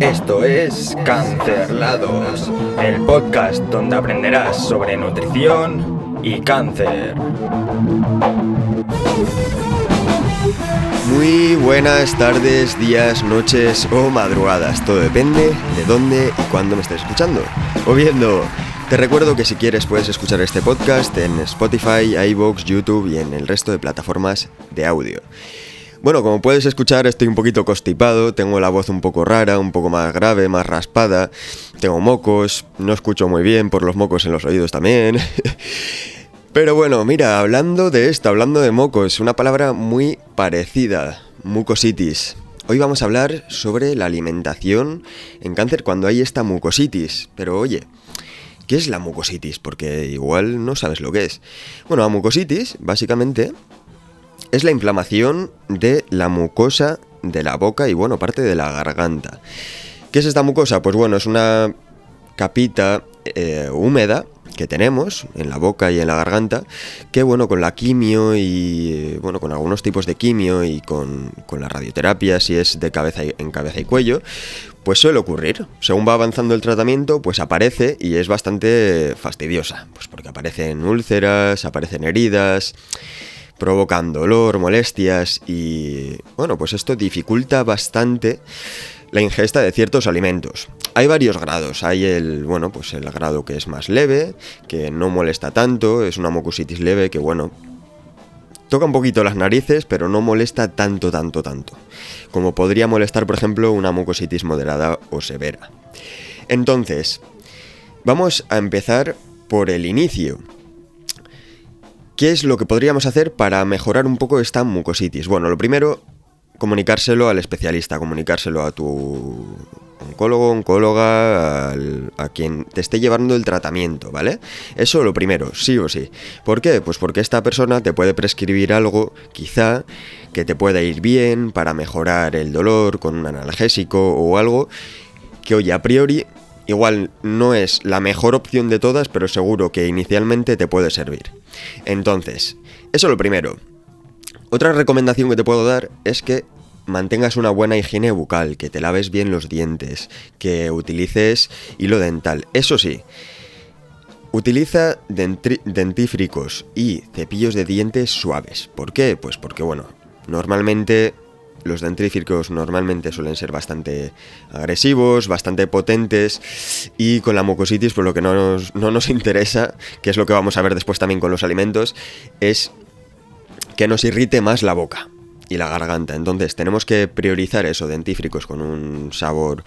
Esto es Cancerlados, el podcast donde aprenderás sobre nutrición y cáncer. Muy buenas tardes, días, noches o madrugadas. Todo depende de dónde y cuándo me estés escuchando o viendo. Te recuerdo que si quieres puedes escuchar este podcast en Spotify, iVoox, YouTube y en el resto de plataformas de audio. Bueno, como puedes escuchar, estoy un poquito constipado, tengo la voz un poco rara, un poco más grave, más raspada, tengo mocos, no escucho muy bien por los mocos en los oídos también. Pero bueno, mira, hablando de esto, hablando de mocos, una palabra muy parecida, mucositis. Hoy vamos a hablar sobre la alimentación en cáncer cuando hay esta mucositis. Pero oye, ¿qué es la mucositis? Porque igual no sabes lo que es. Bueno, la mucositis, básicamente, es la inflamación de la mucosa de la boca y bueno, parte de la garganta. ¿Qué es esta mucosa? Pues bueno, es una capita eh, húmeda que tenemos en la boca y en la garganta, que bueno, con la quimio y bueno, con algunos tipos de quimio y con, la radioterapia, si es de cabeza en cabeza y cuello, pues suele ocurrir. Según va avanzando el tratamiento, pues aparece y es bastante fastidiosa, pues porque aparecen úlceras, aparecen heridas provocan dolor, molestias y bueno, pues esto dificulta bastante la ingesta de ciertos alimentos. Hay varios grados, hay el, bueno, pues el grado que es más leve, que no molesta tanto, es una mucositis leve que bueno, toca un poquito las narices, pero no molesta tanto, tanto, tanto. Como podría molestar, por ejemplo, una mucositis moderada o severa. Entonces, vamos a empezar por el inicio. ¿Qué es lo que podríamos hacer para mejorar un poco esta mucositis? Bueno, lo primero, comunicárselo al especialista, comunicárselo a tu oncólogo, oncóloga, a quien te esté llevando el tratamiento, ¿vale? Eso lo primero, sí o sí. ¿Por qué? Pues porque esta persona te puede prescribir algo, quizá, que te pueda ir bien para mejorar el dolor con un analgésico o algo que, oye, a priori igual no es la mejor opción de todas, pero seguro que inicialmente te puede servir. Entonces, eso es lo primero. Otra recomendación que te puedo dar es que mantengas una buena higiene bucal, que te laves bien los dientes, que utilices hilo dental. Eso sí, utiliza dentífricos y cepillos de dientes suaves. ¿Por qué? Pues porque, bueno, normalmente los dentríficos normalmente suelen ser bastante agresivos, bastante potentes y con la mucositis, por lo que no nos, no nos interesa, que es lo que vamos a ver después también con los alimentos, es que nos irrite más la boca y la garganta. Entonces tenemos que priorizar eso, dentífricos con un sabor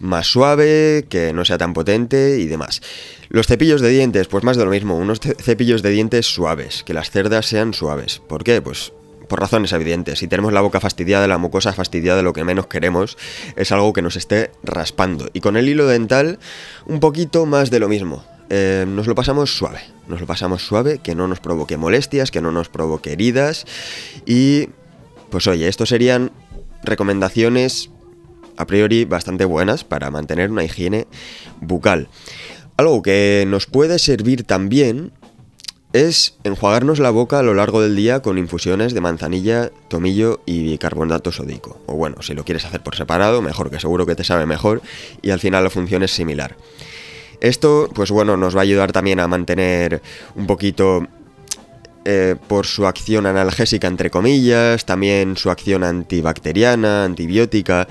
más suave, que no sea tan potente y demás. Los cepillos de dientes, pues más de lo mismo, unos cepillos de dientes suaves, que las cerdas sean suaves. ¿Por qué? Pues por razones evidentes. Si tenemos la boca fastidiada, la mucosa fastidiada, lo que menos queremos es algo que nos esté raspando. Y con el hilo dental, un poquito más de lo mismo. Eh, nos lo pasamos suave, nos lo pasamos suave, que no nos provoque molestias, que no nos provoque heridas. Y pues oye, estos serían recomendaciones a priori bastante buenas para mantener una higiene bucal. Algo que nos puede servir también es enjuagarnos la boca a lo largo del día con infusiones de manzanilla, tomillo y bicarbonato sódico. O bueno, si lo quieres hacer por separado, mejor, que seguro que te sabe mejor y al final la función es similar. Esto, pues bueno, nos va a ayudar también a mantener un poquito eh, por su acción analgésica, entre comillas, también su acción antibacteriana, antibiótica,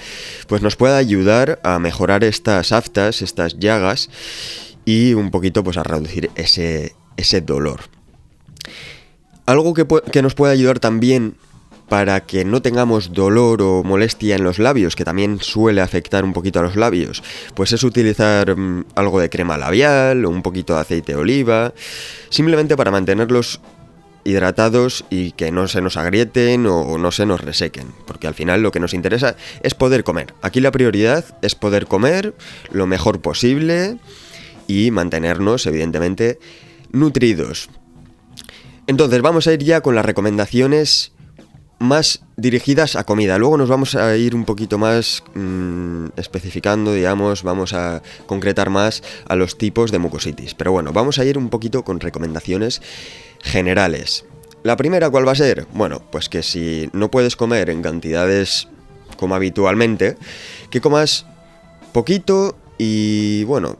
pues nos puede ayudar a mejorar estas aftas, estas llagas y un poquito pues a reducir ese, ese dolor. Algo que, nos puede ayudar también para que no tengamos dolor o molestia en los labios, que también suele afectar un poquito a los labios, pues es utilizar mm, algo de crema labial o un poquito de aceite de oliva, simplemente para mantenerlos hidratados y que no se nos agrieten o no se nos resequen, porque al final lo que nos interesa es poder comer. Aquí la prioridad es poder comer lo mejor posible y mantenernos, evidentemente, nutridos. Entonces vamos a ir ya con las recomendaciones más dirigidas a comida. Luego nos vamos a ir un poquito más mm, especificando, digamos, vamos a concretar más a los tipos de mucositis. Pero bueno, vamos a ir un poquito con recomendaciones generales. La primera, ¿cuál va a ser? Bueno, pues que si no puedes comer en cantidades como habitualmente, que comas poquito y bueno,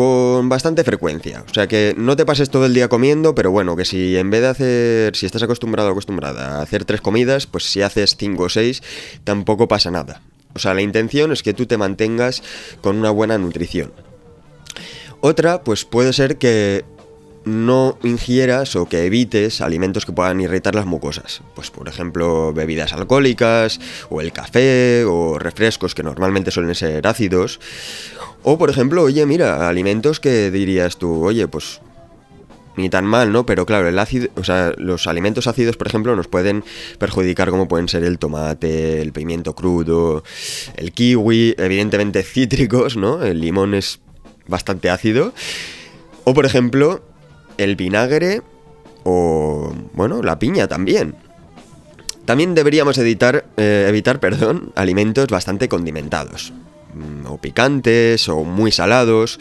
con bastante frecuencia. O sea que no te pases todo el día comiendo, pero bueno, que si en vez de hacer, si estás acostumbrado o acostumbrada a hacer tres comidas, pues si haces cinco o seis, tampoco pasa nada. O sea, la intención es que tú te mantengas con una buena nutrición. Otra, pues puede ser que no ingieras o que evites alimentos que puedan irritar las mucosas. Pues por ejemplo, bebidas alcohólicas, o el café, o refrescos que normalmente suelen ser ácidos. O por ejemplo, oye, mira, alimentos que dirías tú, oye, pues ni tan mal, ¿no? Pero claro, el ácido, o sea, los alimentos ácidos, por ejemplo, nos pueden perjudicar como pueden ser el tomate, el pimiento crudo, el kiwi, evidentemente cítricos, ¿no? El limón es bastante ácido. O por ejemplo, el vinagre o, bueno, la piña también. También deberíamos editar, eh, evitar perdón, alimentos bastante condimentados, mm, o picantes, o muy salados,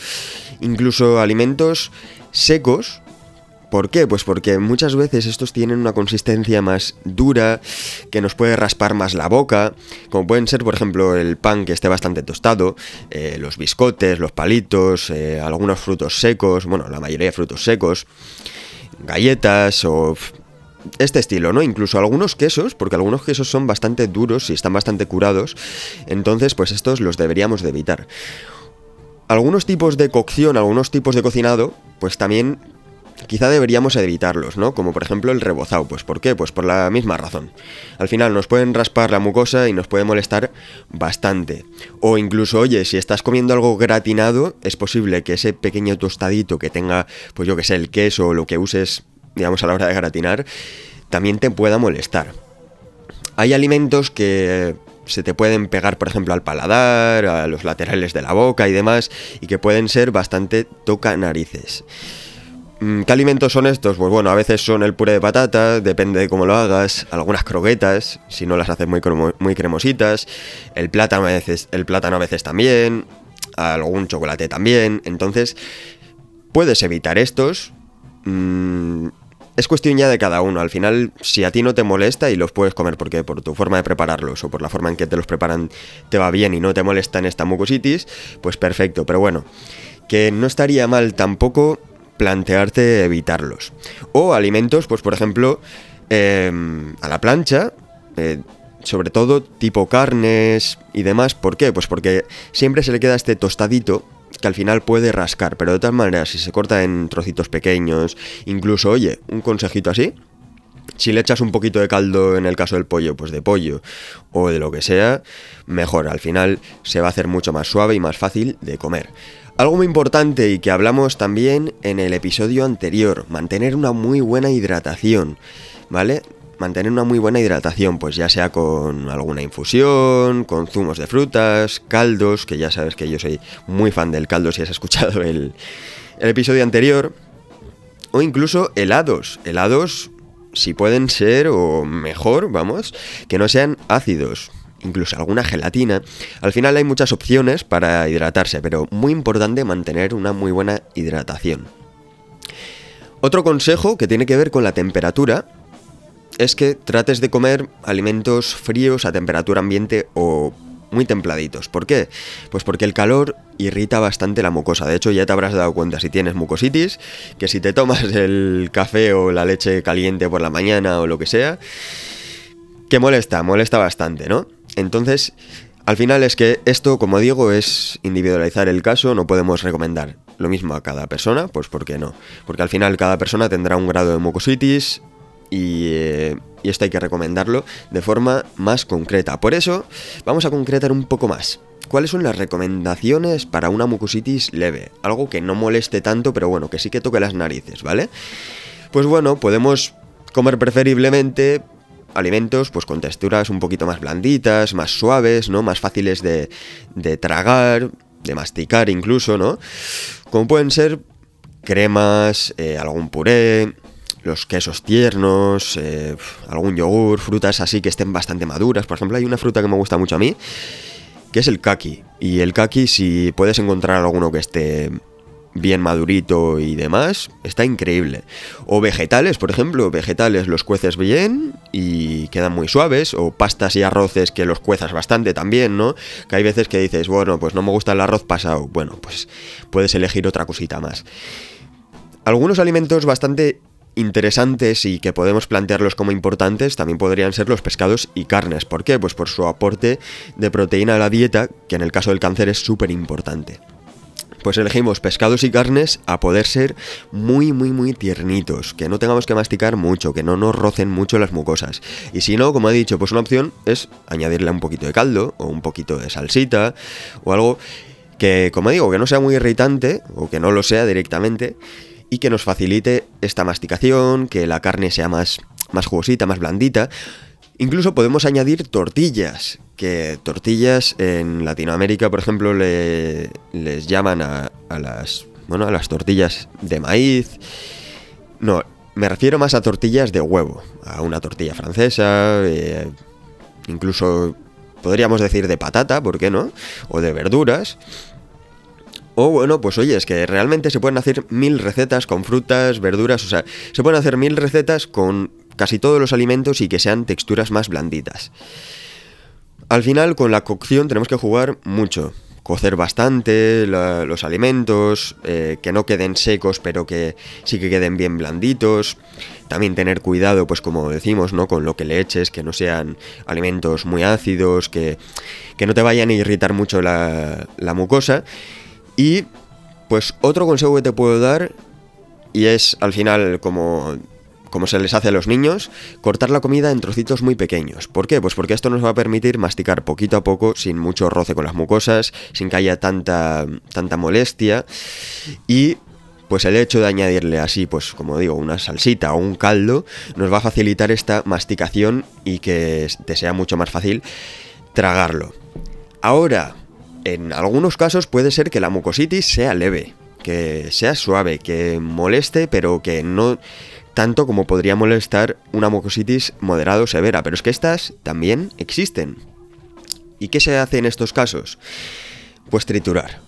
incluso alimentos secos. ¿Por qué? Pues porque muchas veces estos tienen una consistencia más dura, que nos puede raspar más la boca, como pueden ser, por ejemplo, el pan que esté bastante tostado, eh, los biscotes, los palitos, eh, algunos frutos secos, bueno, la mayoría de frutos secos, galletas o este estilo, ¿no? Incluso algunos quesos, porque algunos quesos son bastante duros y están bastante curados, entonces pues estos los deberíamos de evitar. Algunos tipos de cocción, algunos tipos de cocinado, pues también quizá deberíamos evitarlos, ¿no? Como por ejemplo el rebozado. Pues ¿por qué? Pues por la misma razón. Al final nos pueden raspar la mucosa y nos puede molestar bastante. O incluso, oye, si estás comiendo algo gratinado, es posible que ese pequeño tostadito que tenga, pues yo que sé, el queso o lo que uses, digamos, a la hora de gratinar, también te pueda molestar. Hay alimentos que se te pueden pegar, por ejemplo, al paladar, a los laterales de la boca y demás, y que pueden ser bastante toca narices. Mm, ¿Qué alimentos son estos? Pues bueno, a veces son el puré de patata, depende de cómo lo hagas, algunas croquetas, si no las haces muy, muy cremositas, el plátano, a veces, el plátano a veces también, algún chocolate también, entonces puedes evitar estos. Mm, es cuestión ya de cada uno. Al final, si a ti no te molesta y los puedes comer porque por tu forma de prepararlos o por la forma en que te los preparan te va bien y no te molesta en esta mucositis, pues perfecto. Pero bueno, que no estaría mal tampoco plantearte evitarlos. O alimentos, pues por ejemplo, em, a la plancha, eh, sobre todo tipo carnes y demás. ¿Por qué? Pues porque siempre se le queda este tostadito que al final puede rascar, pero de todas maneras, si se corta en trocitos pequeños, incluso, oye, un consejito así, si le echas un poquito de caldo en el caso del pollo, pues de pollo o de lo que sea, mejor. Al final se va a hacer mucho más suave y más fácil de comer. Algo muy importante y que hablamos también en el episodio anterior, mantener una muy buena hidratación, ¿vale? Mantener una muy buena hidratación, pues ya sea con alguna infusión, con zumos de frutas, caldos, que ya sabes que yo soy muy fan del caldo si has escuchado el, el episodio anterior, o incluso helados, helados si pueden ser o mejor, vamos, que no sean ácidos, incluso alguna gelatina. Al final hay muchas opciones para hidratarse, pero muy importante mantener una muy buena hidratación. Otro consejo que tiene que ver con la temperatura es que trates de comer alimentos fríos a temperatura ambiente o muy templaditos. ¿Por qué? Pues porque el calor irrita bastante la mucosa. De hecho, ya te habrás dado cuenta si tienes mucositis, que si te tomas el café o la leche caliente por la mañana o lo que sea, que molesta, molesta bastante, ¿no? Entonces, al final es que esto, como digo, es individualizar el caso, no podemos recomendar lo mismo a cada persona, pues ¿por qué no? Porque al final cada persona tendrá un grado de mucositis y, eh, y esto hay que recomendarlo de forma más concreta. Por eso, vamos a concretar un poco más. ¿Cuáles son las recomendaciones para una mucositis leve? Algo que no moleste tanto, pero bueno, que sí que toque las narices, ¿vale? Pues bueno, podemos comer preferiblemente alimentos pues con texturas un poquito más blanditas, más suaves, ¿no? Más fáciles de, de tragar, de masticar incluso, ¿no? Como pueden ser cremas, eh, algún puré, los quesos tiernos, eh, algún yogur, frutas así que estén bastante maduras. Por ejemplo, hay una fruta que me gusta mucho a mí, que es el kaki. Y el kaki, si puedes encontrar alguno que esté bien madurito y demás, está increíble. O vegetales, por ejemplo, vegetales los cueces bien y quedan muy suaves, o pastas y arroces que los cuezas bastante también, ¿no? Que hay veces que dices, bueno, pues no me gusta el arroz pasado, bueno, pues puedes elegir otra cosita más. Algunos alimentos bastante interesantes y que podemos plantearlos como importantes también podrían ser los pescados y carnes. ¿Por qué? Pues por su aporte de proteína a la dieta, que en el caso del cáncer es súper importante pues elegimos pescados y carnes a poder ser muy, muy, muy tiernitos, que no tengamos que masticar mucho, que no nos rocen mucho las mucosas. Y si no, como he dicho, pues una opción es añadirle un poquito de caldo o un poquito de salsita o algo que, como digo, que no sea muy irritante o que no lo sea directamente y que nos facilite esta masticación, que la carne sea más, más jugosita, más blandita. Incluso podemos añadir tortillas, que tortillas en Latinoamérica, por ejemplo, le, les llaman a, las, bueno, a las tortillas de maíz. No, me refiero más a tortillas de huevo, a una tortilla francesa, eh, incluso podríamos decir de patata, ¿por qué no? O de verduras. O bueno, pues oye, es que realmente se pueden hacer mil recetas con frutas, verduras, o sea, se pueden hacer mil recetas con casi todos los alimentos y que sean texturas más blanditas. Al final, con la cocción tenemos que jugar mucho. Cocer bastante los alimentos, eh, que no queden secos, pero que sí que queden bien blanditos. También tener cuidado, pues como decimos, ¿no? Con lo que le eches, que no sean alimentos muy ácidos, que, que no te vayan a irritar mucho la, la mucosa. Y pues otro consejo que te puedo dar, y es al final como como se les hace a los niños, cortar la comida en trocitos muy pequeños. ¿Por qué? Pues porque esto nos va a permitir masticar poquito a poco, sin mucho roce con las mucosas, sin que haya tanta, tanta molestia. Y pues el hecho de añadirle así, pues como digo, una salsita o un caldo, nos va a facilitar esta masticación y que te sea mucho más fácil tragarlo. Ahora, en algunos casos puede ser que la mucositis sea leve, que sea suave, que moleste, pero que no tanto como podría molestar una mucositis moderada o severa, pero es que estas también existen. ¿Y qué se hace en estos casos? Pues triturar.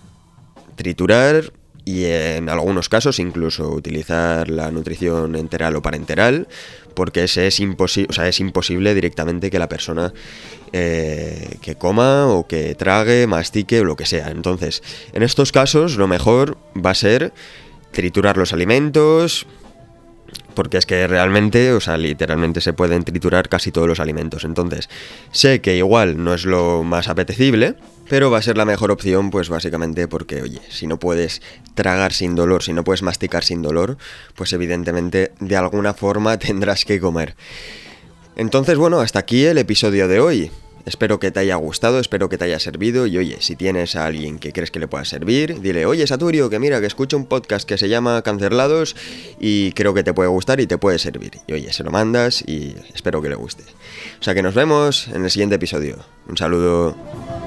Triturar y en algunos casos incluso utilizar la nutrición enteral o parenteral, porque es, imposible directamente que la persona eh, que coma o que trague, mastique o lo que sea. Entonces, en estos casos lo mejor va a ser triturar los alimentos, porque es que realmente, o sea, literalmente se pueden triturar casi todos los alimentos. Entonces, sé que igual no es lo más apetecible, pero va a ser la mejor opción, pues básicamente porque, oye, si no puedes tragar sin dolor, si no puedes masticar sin dolor, pues evidentemente de alguna forma tendrás que comer. Entonces, bueno, hasta aquí el episodio de hoy. Espero que te haya gustado, espero que te haya servido y oye, si tienes a alguien que crees que le pueda servir, dile, oye Saturio, que mira, que escucho un podcast que se llama Cancelados y creo que te puede gustar y te puede servir. Y oye, se lo mandas y espero que le guste. O sea que nos vemos en el siguiente episodio. Un saludo.